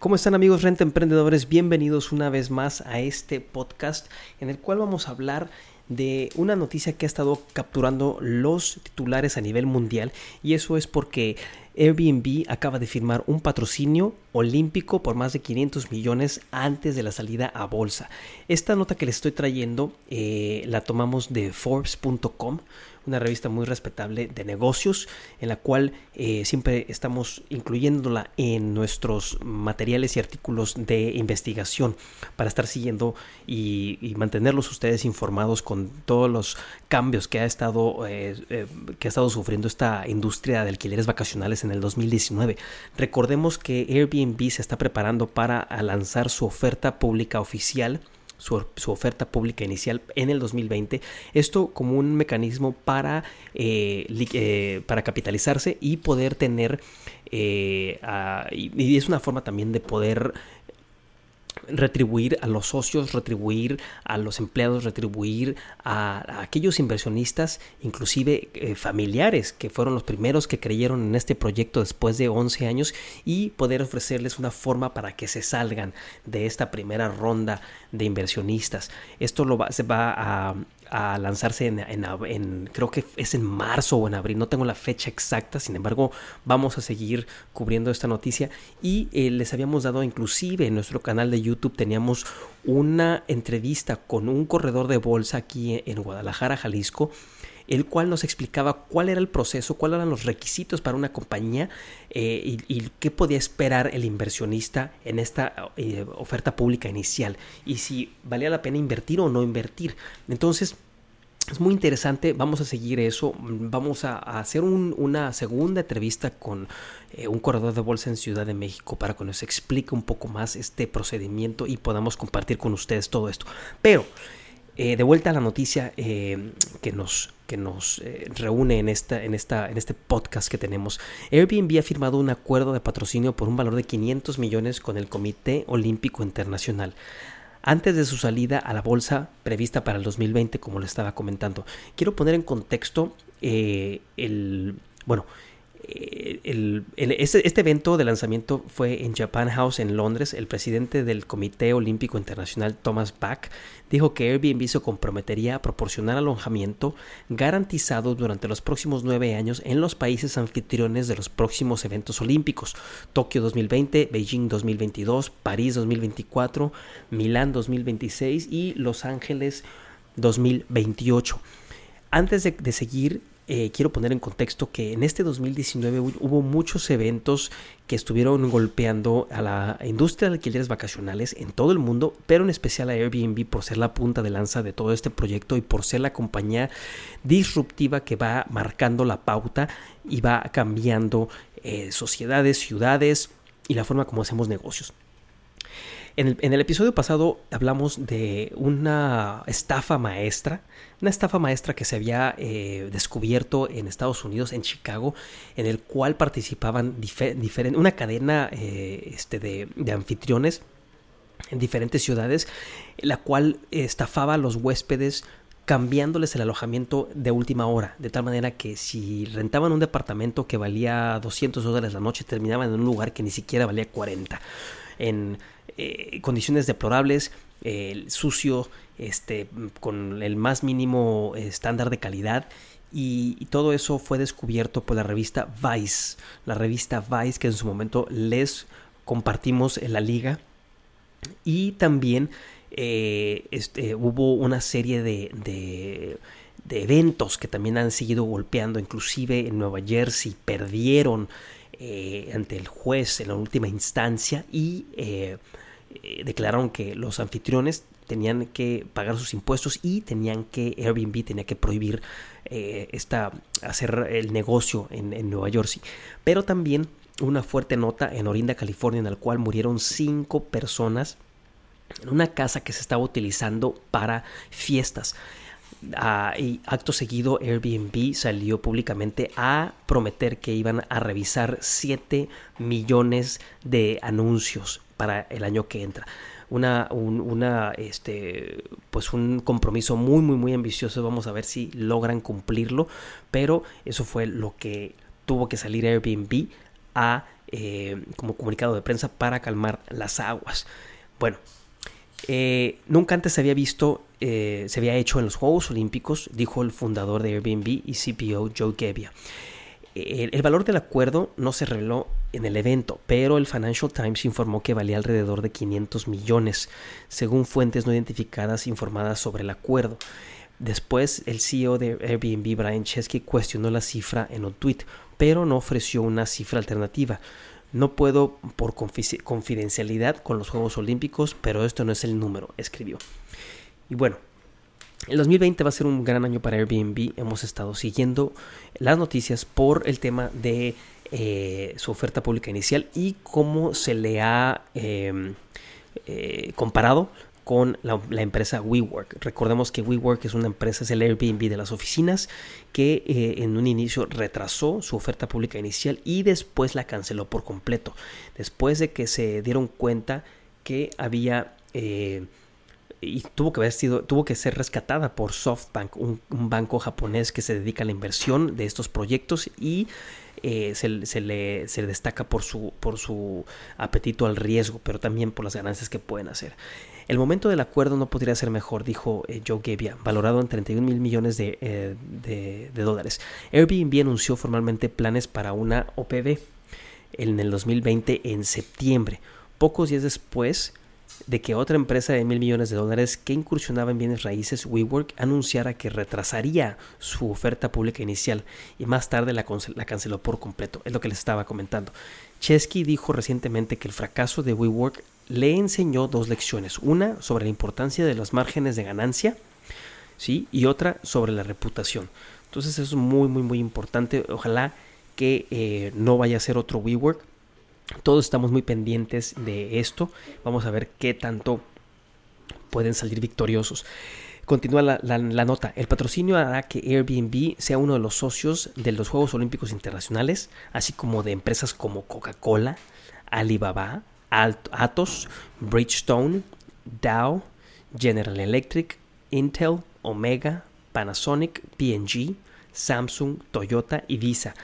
¿Cómo están amigos Renta Emprendedores? Bienvenidos una vez más a este podcast en el cual vamos a hablar de una noticia que ha estado capturando los titulares a nivel mundial y eso es porque Airbnb acaba de firmar un patrocinio olímpico por más de 500 millones antes de la salida a bolsa. Esta nota que les estoy trayendo eh, la tomamos de Forbes.com, una revista muy respetable de negocios en la cual eh, siempre estamos incluyéndola en nuestros materiales y artículos de investigación para estar siguiendo y, mantenerlos ustedes informados con todos los cambios que ha estado eh, que ha estado sufriendo esta industria de alquileres vacacionales en el 2019. Recordemos que Airbnb se está preparando para lanzar su oferta pública oficial su, oferta pública inicial en el 2020. Esto como un mecanismo para, eh, eh, para capitalizarse y poder tener, eh, y, es una forma también de poder retribuir a los socios, retribuir a los empleados, retribuir a, aquellos inversionistas, inclusive eh, familiares, que fueron los primeros que creyeron en este proyecto después de 11 años y poder ofrecerles una forma para que se salgan de esta primera ronda de inversionistas. Esto lo va, se va a, a lanzarse en, creo que es en marzo o en abril, no tengo la fecha exacta, sin embargo vamos a seguir cubriendo esta noticia y eh, les habíamos dado inclusive en nuestro canal de YouTube teníamos una entrevista con un corredor de bolsa aquí en Guadalajara, Jalisco, el cual nos explicaba cuál era el proceso, cuáles eran los requisitos para una compañía eh, y, y, qué podía esperar el inversionista en esta eh, oferta pública inicial y si valía la pena invertir o no invertir. Entonces, es muy interesante, vamos a seguir eso, vamos a, hacer un, una segunda entrevista con eh, un corredor de bolsa en Ciudad de México para que nos explique un poco más este procedimiento y podamos compartir con ustedes todo esto. Pero eh, de vuelta a la noticia eh, que nos, que nos eh, reúne en, esta, en, esta, en este podcast que tenemos. Airbnb ha firmado un acuerdo de patrocinio por un valor de 500 millones con el Comité Olímpico Internacional. Antes de su salida a la bolsa prevista para el 2020, como le estaba comentando, quiero poner en contexto eh, el. Bueno, el, este, evento de lanzamiento fue en Japan House en Londres. El presidente del Comité Olímpico Internacional, Thomas Bach, dijo que Airbnb se comprometería a proporcionar alojamiento garantizado durante los próximos nueve años en los países anfitriones de los próximos eventos olímpicos: Tokio 2020, Beijing 2022, París 2024, Milán 2026 y Los Ángeles 2028. Antes de seguir eh, quiero poner en contexto que en este 2019 hubo muchos eventos que estuvieron golpeando a la industria de alquileres vacacionales en todo el mundo, pero en especial a Airbnb por ser la punta de lanza de todo este proyecto y por ser la compañía disruptiva que va marcando la pauta y va cambiando eh, sociedades, ciudades y la forma como hacemos negocios. En el, episodio pasado hablamos de una estafa maestra, una estafa maestra que se había eh, descubierto en Estados Unidos, en Chicago, en el cual participaban una cadena eh, este de, de, anfitriones en diferentes ciudades, la cual estafaba a los huéspedes cambiándoles el alojamiento de última hora, de tal manera que si rentaban un departamento que valía 200 dólares la noche, terminaban en un lugar que ni siquiera valía 40. En eh, condiciones deplorables, eh, sucio, este, con el más mínimo estándar de calidad. Y, todo eso fue descubierto por la revista Vice, la revista Vice que en su momento les compartimos en la liga. Y también eh, este, hubo una serie de, de, de, eventos que también han seguido golpeando, inclusive en Nueva Jersey perdieron eh, ante el juez en la última instancia y eh, declararon que los anfitriones tenían que pagar sus impuestos y tenían que Airbnb tenía que prohibir eh, esta hacer el negocio en, en, Nueva Jersey pero también una fuerte nota en Orinda, California, en la cual murieron cinco personas en una casa que se estaba utilizando para fiestas. Y acto seguido Airbnb salió públicamente a prometer que iban a revisar 7 millones de anuncios para el año que entra. Una, una, este, pues un compromiso muy, muy, muy ambicioso. Vamos a ver si logran cumplirlo. Pero eso fue lo que tuvo que salir Airbnb a, eh, como comunicado de prensa para calmar las aguas. Bueno, eh, nunca antes se había visto, eh, se había hecho en los Juegos Olímpicos, dijo el fundador de Airbnb y CPO Joe Gebbia. El, valor del acuerdo no se reveló en el evento, pero el Financial Times informó que valía alrededor de 500 millones, según fuentes no identificadas informadas sobre el acuerdo. Después, el CEO de Airbnb, Brian Chesky, cuestionó la cifra en un tweet, pero no ofreció una cifra alternativa. No puedo por confidencialidad con los Juegos Olímpicos, pero esto no es el número, escribió. Y bueno, el 2020 va a ser un gran año para Airbnb. Hemos estado siguiendo las noticias por el tema de eh, su oferta pública inicial y cómo se le ha em, eh, comparado con la, empresa WeWork. Recordemos que WeWork es una empresa, es el Airbnb de las oficinas, que eh, en un inicio retrasó su oferta pública inicial y después la canceló por completo. Después de que se dieron cuenta que había... Eh, y tuvo que, haber sido, tuvo que ser rescatada por SoftBank, un, banco japonés que se dedica a la inversión de estos proyectos y eh, se, le, destaca por su, apetito al riesgo, pero también por las ganancias que pueden hacer. El momento del acuerdo no podría ser mejor, dijo eh, Joe Gebbia, valorado en 31 mil millones eh, de, de, dólares. Airbnb anunció formalmente planes para una OPV en el 2020 en septiembre. Pocos días después de que otra empresa de mil millones de dólares que incursionaba en bienes raíces, WeWork, anunciara que retrasaría su oferta pública inicial y más tarde la, canceló por completo. Es lo que les estaba comentando. Chesky dijo recientemente que el fracaso de WeWork le enseñó dos lecciones. Una sobre la importancia de los márgenes de ganancia ¿sí? y otra sobre la reputación. Entonces eso es muy, muy, muy importante. Ojalá que eh, no vaya a ser otro WeWork. Todos estamos muy pendientes de esto. Vamos a ver qué tanto pueden salir victoriosos. Continúa la, nota. El patrocinio hará que Airbnb sea uno de los socios de los Juegos Olímpicos Internacionales, así como de empresas como Coca-Cola, Alibaba, Atos, Bridgestone, Dow, General Electric, Intel, Omega, Panasonic, P&G, Samsung, Toyota y Visa.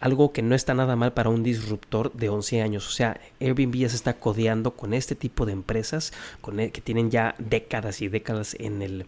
Algo que no está nada mal para un disruptor de 11 años. O sea, Airbnb ya se está codeando con este tipo de empresas e, que tienen ya décadas y décadas en el,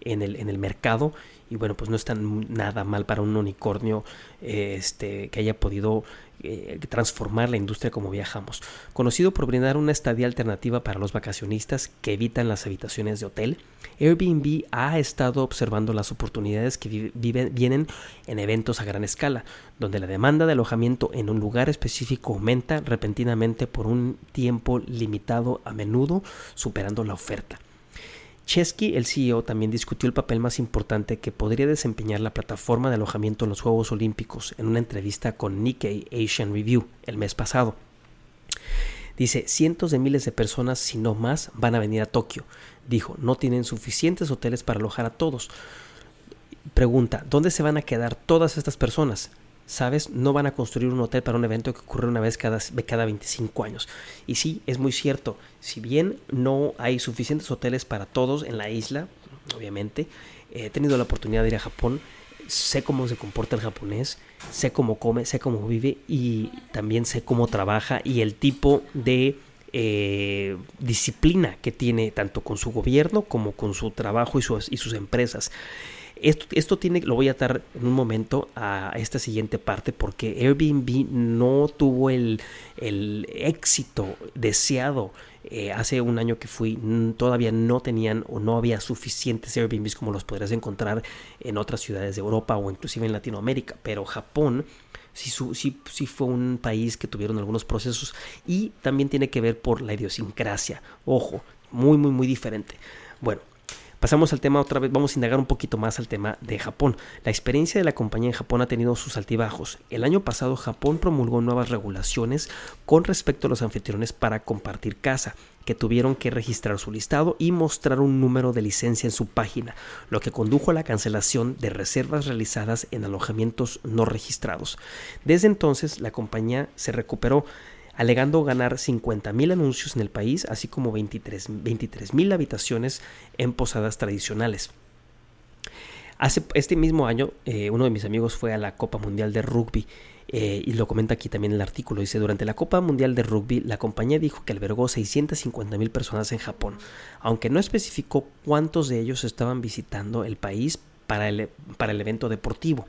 en el, en el mercado y bueno pues no está nada mal para un unicornio este que haya podido eh, transformar la industria como viajamos. Conocido por brindar una estadía alternativa para los vacacionistas que evitan las habitaciones de hotel Airbnb ha estado observando las oportunidades que vienen en eventos a gran escala donde la demanda de alojamiento en un lugar específico aumenta repentinamente por un tiempo limitado a menudo superando la oferta Chesky, el CEO, también discutió el papel más importante que podría desempeñar la plataforma de alojamiento en los Juegos Olímpicos en una entrevista con Nikkei Asian Review el mes pasado. Dice, cientos de miles de personas, si no más, van a venir a Tokio. Dijo, no tienen suficientes hoteles para alojar a todos. Pregunta, ¿dónde se van a quedar todas estas personas? ¿Sabes? No van a construir un hotel para un evento que ocurre una vez cada, cada 25 años. Y sí, es muy cierto, si bien no hay suficientes hoteles para todos en la isla, obviamente, he tenido la oportunidad de ir a Japón, sé cómo se comporta el japonés, sé cómo come, sé cómo vive y también sé cómo trabaja y el tipo de eh, disciplina que tiene tanto con su gobierno como con su trabajo y y sus empresas. Esto, tiene, lo voy a atar en un momento a esta siguiente parte porque Airbnb no tuvo el, éxito deseado. Eh, hace un año que fui, todavía no tenían o no había suficientes Airbnbs como los podrías encontrar en otras ciudades de Europa o inclusive en Latinoamérica. Pero Japón sí, sí, sí fue un país que tuvieron algunos procesos y también tiene que ver por la idiosincrasia. Ojo, muy, muy, muy diferente. Bueno, Pasamos al tema otra vez, vamos a indagar un poquito más al tema de Japón. La experiencia de la compañía en Japón ha tenido sus altibajos. El año pasado Japón promulgó nuevas regulaciones con respecto a los anfitriones para compartir casa, que tuvieron que registrar su listado y mostrar un número de licencia en su página, lo que condujo a la cancelación de reservas realizadas en alojamientos no registrados. Desde entonces la compañía se recuperó alegando ganar 50.000 anuncios en el país, así como 23.000 habitaciones en posadas tradicionales. Hace, este mismo año, eh, uno de mis amigos fue a la Copa Mundial de Rugby eh, y lo comenta aquí también el artículo. Dice, durante la Copa Mundial de Rugby, la compañía dijo que albergó 650.000 personas en Japón, aunque no especificó cuántos de ellos estaban visitando el país para el, para el evento deportivo.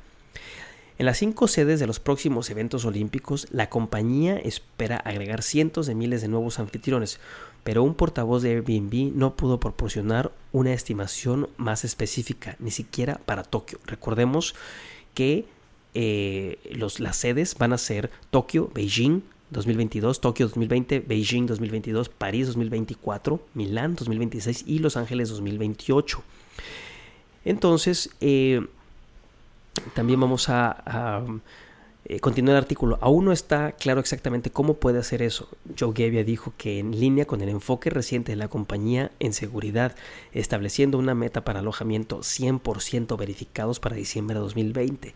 En las cinco sedes de los próximos eventos olímpicos, la compañía espera agregar cientos de miles de nuevos anfitriones, pero un portavoz de Airbnb no pudo proporcionar una estimación más específica, ni siquiera para Tokio. Recordemos que eh, los, las sedes van a ser Tokio, Beijing, 2022, Tokio 2020, Beijing 2022, París 2024, Milán 2026 y Los Ángeles 2028. Entonces, eh, también vamos a, eh, continuar el artículo. Aún no está claro exactamente cómo puede hacer eso. Joe Gebbia dijo que en línea con el enfoque reciente de la compañía en seguridad, estableciendo una meta para alojamiento 100% verificados para diciembre de 2020.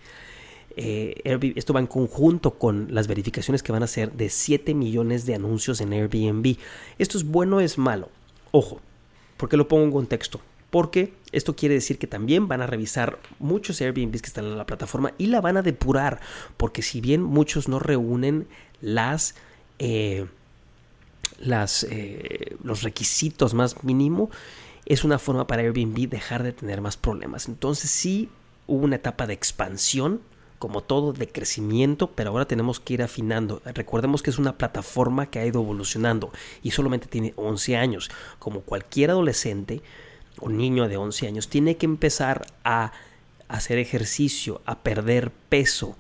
Eh, esto va en conjunto con las verificaciones que van a ser de 7 millones de anuncios en Airbnb. ¿Esto es bueno o es malo? Ojo, porque lo pongo en contexto porque esto quiere decir que también van a revisar muchos Airbnbs que están en la plataforma y la van a depurar, porque si bien muchos no reúnen las, eh, las eh, los requisitos más mínimo, es una forma para Airbnb dejar de tener más problemas. Entonces sí hubo una etapa de expansión como todo, de crecimiento, pero ahora tenemos que ir afinando. Recordemos que es una plataforma que ha ido evolucionando y solamente tiene 11 años. Como cualquier adolescente, un niño de 11 años tiene que empezar a hacer ejercicio, a perder peso,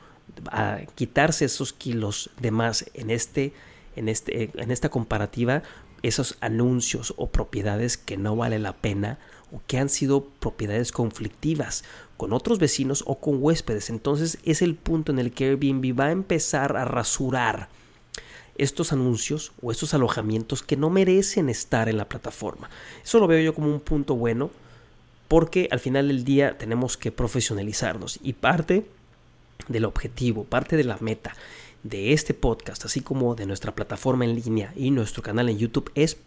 a quitarse esos kilos de más en este en este en esta comparativa esos anuncios o propiedades que no vale la pena o que han sido propiedades conflictivas con otros vecinos o con huéspedes. Entonces es el punto en el que Airbnb va a empezar a rasurar estos anuncios o estos alojamientos que no merecen estar en la plataforma. Eso lo veo yo como un punto bueno porque al final del día tenemos que profesionalizarnos y parte del objetivo, parte de la meta de este podcast, así como de nuestra plataforma en línea y nuestro canal en YouTube es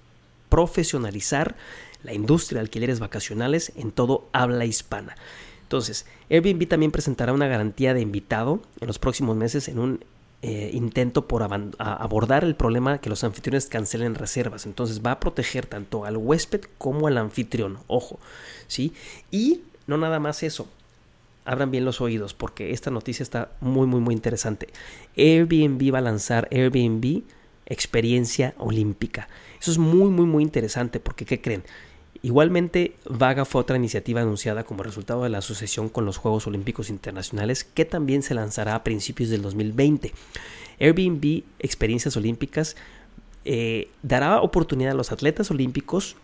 profesionalizar la industria de alquileres vacacionales en todo habla hispana. Entonces, Airbnb también presentará una garantía de invitado en los próximos meses en un eh, intento por abordar el problema que los anfitriones cancelen reservas. Entonces va a proteger tanto al huésped como al anfitrión. Ojo, ¿sí? Y no nada más eso. Abran bien los oídos porque esta noticia está muy, muy, muy interesante. Airbnb va a lanzar Airbnb Experiencia Olímpica. Eso es muy, muy, muy interesante porque, ¿qué creen? Igualmente, Vaga fue otra iniciativa anunciada como resultado de la asociación con los Juegos Olímpicos Internacionales que también se lanzará a principios del 2020. Airbnb Experiencias Olímpicas eh, dará oportunidad a los atletas olímpicos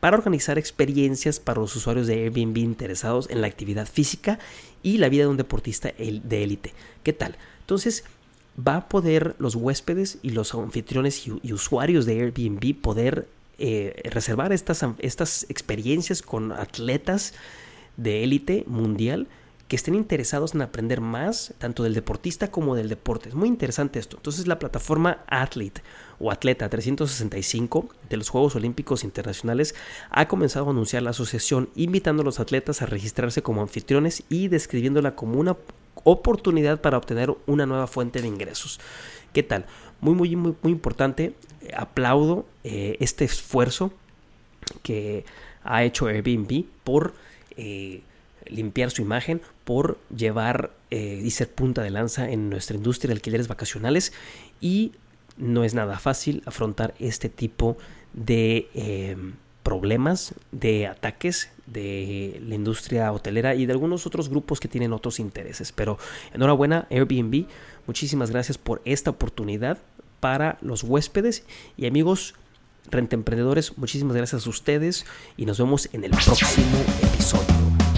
para organizar experiencias para los usuarios de Airbnb interesados en la actividad física y la vida de un deportista de élite. ¿Qué tal? Entonces, va a poder los huéspedes y los anfitriones y usuarios de Airbnb poder eh, reservar estas, estas experiencias con atletas de élite mundial que estén interesados en aprender más tanto del deportista como del deporte. Es muy interesante esto. Entonces la plataforma Athlete o Atleta 365 de los Juegos Olímpicos Internacionales ha comenzado a anunciar la asociación invitando a los atletas a registrarse como anfitriones y describiéndola como una oportunidad para obtener una nueva fuente de ingresos. ¿Qué tal? Muy, muy, muy, muy importante. Aplaudo eh, este esfuerzo que ha hecho Airbnb por eh, limpiar su imagen, por llevar eh, y ser punta de lanza en nuestra industria de alquileres vacacionales y no es nada fácil afrontar este tipo de problemas, de ataques de la industria hotelera y de algunos otros grupos que tienen otros intereses. Pero enhorabuena Airbnb, muchísimas gracias por esta oportunidad para los huéspedes y amigos. Renta Emprendedores. Muchísimas gracias a ustedes y nos vemos en el próximo episodio.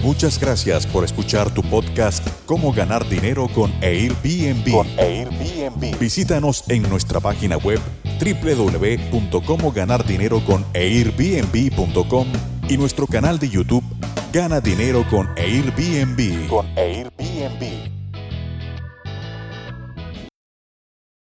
Muchas gracias por escuchar tu podcast Cómo ganar dinero con Airbnb. Con Airbnb. Visítanos en nuestra página web www.comoganardinero.airbnb.com y nuestro canal de YouTube Gana Dinero con Airbnb. Con Airbnb.